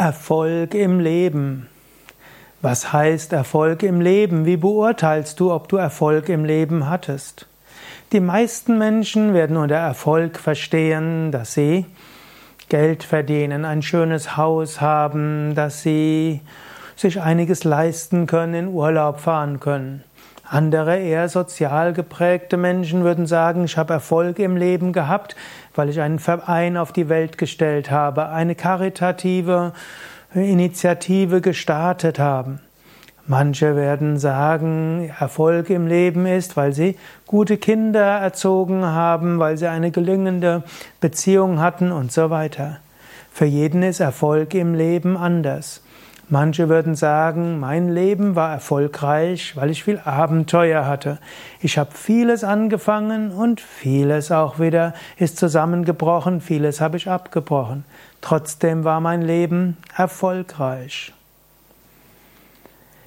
Erfolg im Leben. Was heißt Erfolg im Leben? Wie beurteilst du, ob du Erfolg im Leben hattest? Die meisten Menschen werden unter Erfolg verstehen, dass sie Geld verdienen, ein schönes Haus haben, dass sie sich einiges leisten können, in Urlaub fahren können. Andere eher sozial geprägte Menschen würden sagen, ich habe Erfolg im Leben gehabt, weil ich einen Verein auf die Welt gestellt habe, eine karitative Initiative gestartet haben. Manche werden sagen, Erfolg im Leben ist, weil sie gute Kinder erzogen haben, weil sie eine gelingende Beziehung hatten und so weiter. Für jeden ist Erfolg im Leben anders. Manche würden sagen, mein Leben war erfolgreich, weil ich viel Abenteuer hatte. Ich habe vieles angefangen und vieles auch wieder ist zusammengebrochen, vieles habe ich abgebrochen. Trotzdem war mein Leben erfolgreich.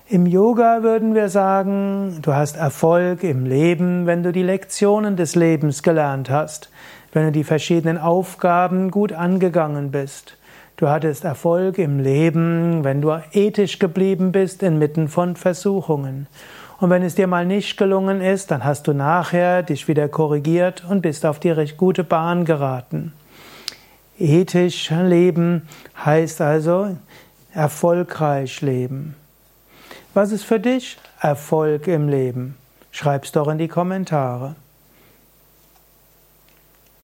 Im Yoga würden wir sagen, du hast Erfolg im Leben, wenn du die Lektionen des Lebens gelernt hast, wenn du die verschiedenen Aufgaben gut angegangen bist. Du hattest Erfolg im Leben, wenn du ethisch geblieben bist inmitten von Versuchungen. Und wenn es dir mal nicht gelungen ist, dann hast du nachher dich wieder korrigiert und bist auf die recht gute Bahn geraten. Ethisch leben heißt also erfolgreich leben. Was ist für dich Erfolg im Leben? Schreib's doch in die Kommentare.